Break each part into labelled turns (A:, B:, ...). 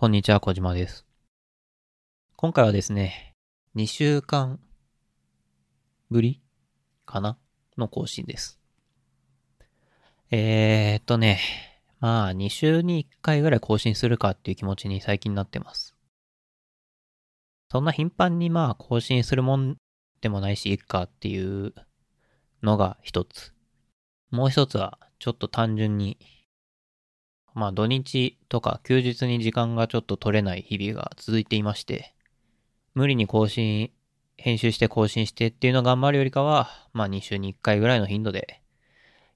A: こんにちは、小島です。今回はですね、2週間ぶりかな？の更新です。えーっとね、まあ、2週に1回ぐらい更新するかっていう気持ちに最近なってます。そんな頻繁にまあ更新するもんでもないし、いっかっていうのが一つ。もう一つは、ちょっと単純にまあ土日とか休日に時間がちょっと取れない日々が続いていまして、無理に更新、編集して更新してっていうのを頑張るよりかは、まあ2週に1回ぐらいの頻度で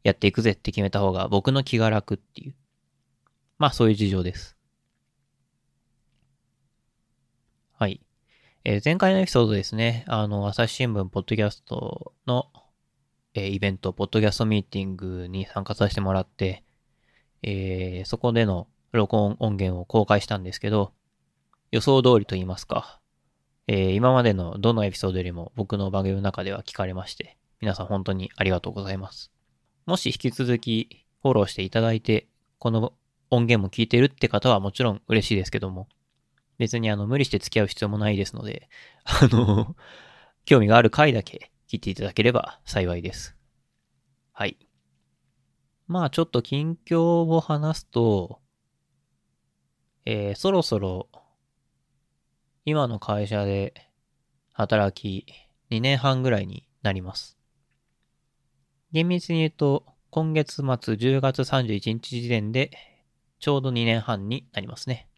A: やっていくぜって決めた方が僕の気が楽っていう。まあそういう事情です。はい。えー前回のエピソードですね、あの、朝日新聞ポッドキャストの、えーイベント、ポッドキャストミーティングに参加させてもらって、えーそこでの録音音源を公開したんですけど、予想通りと言いますか、えー今までのどのエピソードよりも僕の番組の中では聞かれまして、皆さん本当にありがとうございます。もし引き続きフォローしていただいて、この音源も聞いてるって方はもちろん嬉しいですけども、別にあの無理して付き合う必要もないですので、あの、興味がある回だけ聞いていただければ幸いです。はい。まあちょっと近況を話すと、えーそろそろ今の会社で働き2年半ぐらいになります。厳密に言うと今月末10月31日時点でちょうど2年半になりますね。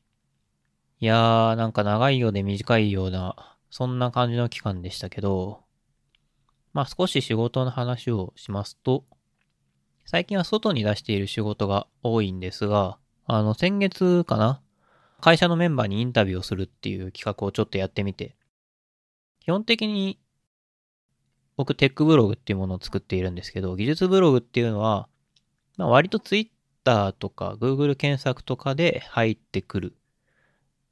A: いやーなんか長いようで短いようなそんな感じの期間でしたけど、まあ少し仕事の話をしますと、最近は外に出している仕事が多いんですが、あの、先月かな会社のメンバーにインタビューをするっていう企画をちょっとやってみて、基本的に僕テックブログっていうものを作っているんですけど、技術ブログっていうのは、まあ、割と Twitter とか Google 検索とかで入ってくる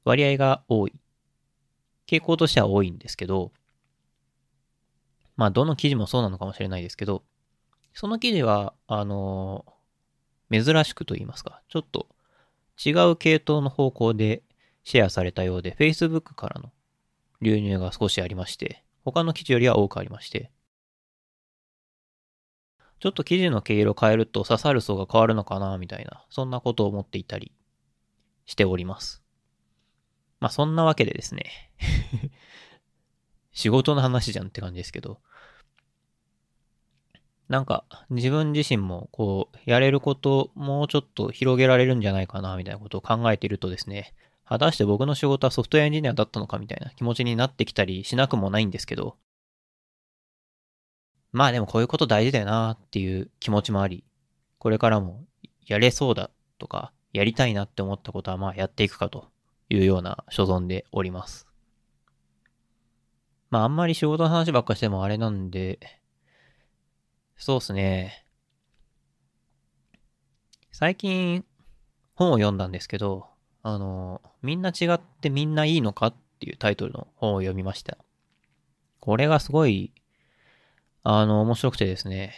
A: 割合が多い。傾向としては多いんですけど、まあどの記事もそうなのかもしれないですけど、その記事は、あの珍しくと言いますか、ちょっと違う系統の方向でシェアされたようで、Facebook からの流入が少しありまして、他の記事よりは多くありまして、ちょっと記事の毛色変えると刺さる層が変わるのかな、みたいな、そんなことを思っていたりしております。まあそんなわけでですね、仕事の話じゃんって感じですけど、なんか自分自身もこうやれることもうちょっと広げられるんじゃないかなみたいなことを考えているとですね、果たして僕の仕事はソフトウェアエンジニアだったのかみたいな気持ちになってきたりしなくもないんですけど、まあでもこういうこと大事だよなっていう気持ちもあり、これからもやれそうだとか、やりたいなって思ったことはまあやっていくかというような所存でおります。まああんまり仕事の話ばっかしてもあれなんで、そうっすね。最近本を読んだんですけど、あの、みんな違ってみんないいのかっていうタイトルの本を読みました。これがすごい、あの、面白くてですね。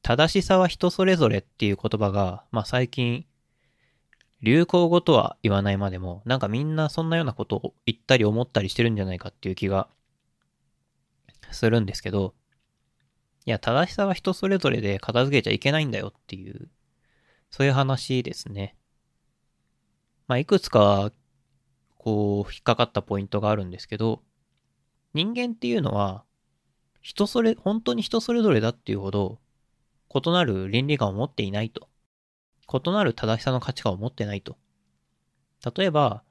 A: 正しさは人それぞれっていう言葉が、まあ最近、流行語とは言わないまでも、なんかみんなそんなようなことを言ったり思ったりしてるんじゃないかっていう気がするんですけど、いや、正しさは人それぞれで片付けちゃいけないんだよっていう、そういう話ですね。まあ、いくつか、こう、引っかかったポイントがあるんですけど、人間っていうのは、人それ、本当に人それぞれだっていうほど、異なる倫理観を持っていないと。異なる正しさの価値観を持ってないと。例えば、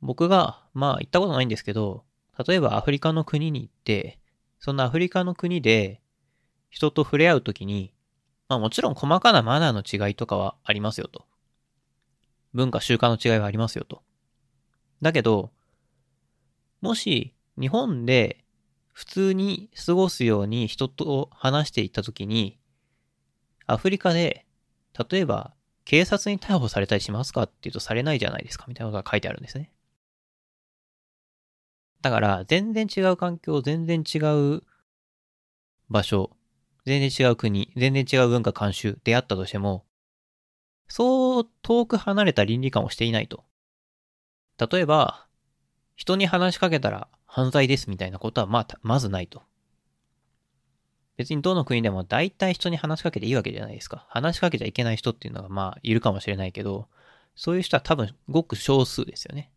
A: 僕が、まあ行ったことないんですけど、例えばアフリカの国に行って、そのアフリカの国で人と触れ合うときに、まあもちろん細かなマナーの違いとかはありますよと。文化習慣の違いはありますよと。だけど、もし日本で普通に過ごすように人と話していったときに、アフリカで、例えば警察に逮捕されたりしますかっていうとされないじゃないですかみたいなことが書いてあるんですね。だから、全然違う環境、全然違う場所、全然違う国、全然違う文化慣習であったとしても、そう遠く離れた倫理観をしていないと。例えば、人に話しかけたら犯罪ですみたいなことはまあ、まずないと。別にどの国でも大体人に話しかけていいわけじゃないですか。話しかけちゃいけない人っていうのがまあいるかもしれないけど、そういう人は多分ごく少数ですよね。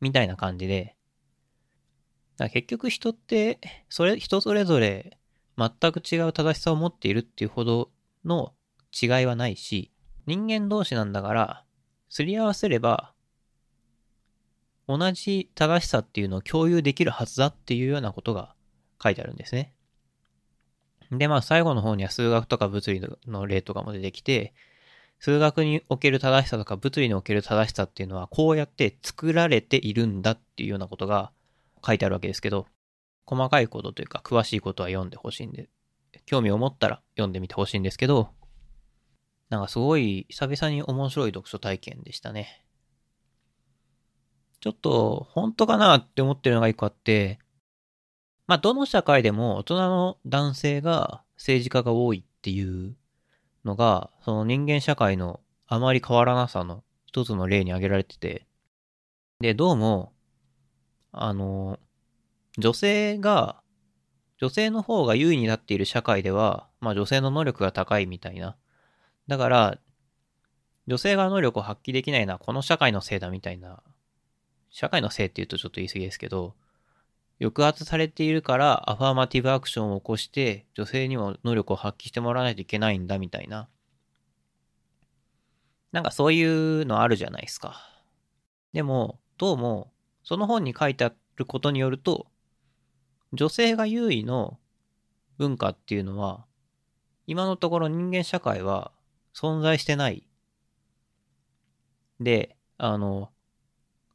A: みたいな感じで、だ結局人って、それ、人それぞれ全く違う正しさを持っているっていうほどの違いはないし、人間同士なんだから、すり合わせれば、同じ正しさっていうのを共有できるはずだっていうようなことが書いてあるんですね。で、まあ最後の方には数学とか物理の例とかも出てきて、数学における正しさとか物理における正しさっていうのはこうやって作られているんだっていうようなことが書いてあるわけですけど、細かいことというか詳しいことは読んでほしいんで、興味を持ったら読んでみてほしいんですけど、なんかすごい久々に面白い読書体験でしたね。ちょっと本当かなって思ってるのが一個あって、まあどの社会でも大人の男性が政治家が多いっていうのが、その人間社会のあまり変わらなさの一つの例に挙げられてて、で、どうも、あの、女性が、女性の方が優位になっている社会では、まあ女性の能力が高いみたいな。だから、女性が能力を発揮できないのはこの社会のせいだみたいな。社会のせいって言うとちょっと言い過ぎですけど、抑圧されているからアファーマティブアクションを起こして女性にも能力を発揮してもらわないといけないんだみたいな。なんかそういうのあるじゃないですか。でも、どうも、その本に書いてあることによると、女性が優位の文化っていうのは、今のところ人間社会は存在してない。で、あの、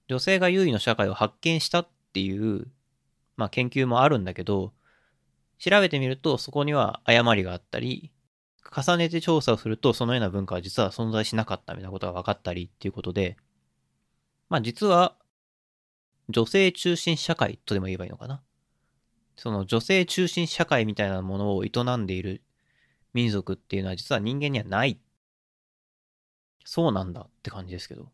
A: 女性が優位の社会を発見したっていうまあ研究もあるんだけど、調べてみるとそこには誤りがあったり、重ねて調査をするとそのような文化は実は存在しなかったみたいなことが分かったりっていうことで、まあ実は女性中心社会とでも言えばいいのかな。その女性中心社会みたいなものを営んでいる民族っていうのは実は人間にはない。そうなんだって感じですけど。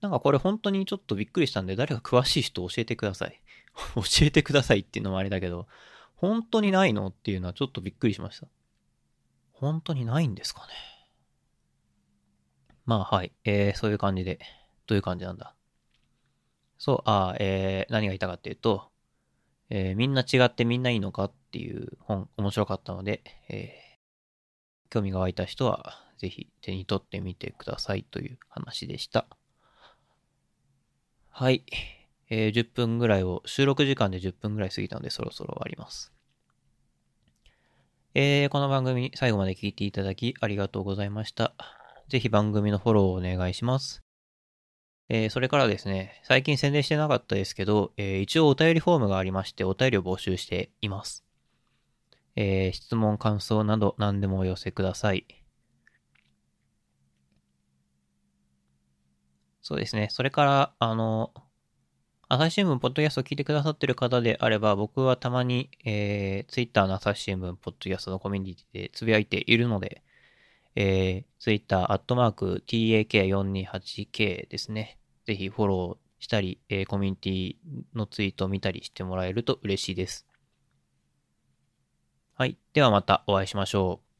A: なんかこれ本当にちょっとびっくりしたんで誰か詳しい人教えてください。教えてくださいっていうのもあれだけど、本当にないのっていうのはちょっとびっくりしました。本当にないんですかね。まあはい。えー、そういう感じで。どういう感じなんだ。そう、あえー、何が言いたかっていうと、えー、みんな違ってみんないいのかっていう本、面白かったので、えー、興味が湧いた人は、ぜひ手に取ってみてくださいという話でした。はい。えー、10分ぐらいを、収録時間で10分ぐらい過ぎたのでそろそろ終わります。えー、この番組最後まで聞いていただきありがとうございました。ぜひ番組のフォローをお願いします。えー、それからですね、最近宣伝してなかったですけど、えー、一応お便りフォームがありまして、お便りを募集しています。えー、質問、感想など何でもお寄せください。そうですね。それから、あの、朝日新聞、ポッドキャストを聞いてくださってる方であれば、僕はたまに、えー、ツイッターの朝日新聞、ポッドキャストのコミュニティでつぶやいているので、えー、ツイッター、アットマーク、tak428k ですね。ぜひフォローしたり、えー、コミュニティのツイートを見たりしてもらえると嬉しいです。はい。ではまたお会いしましょう。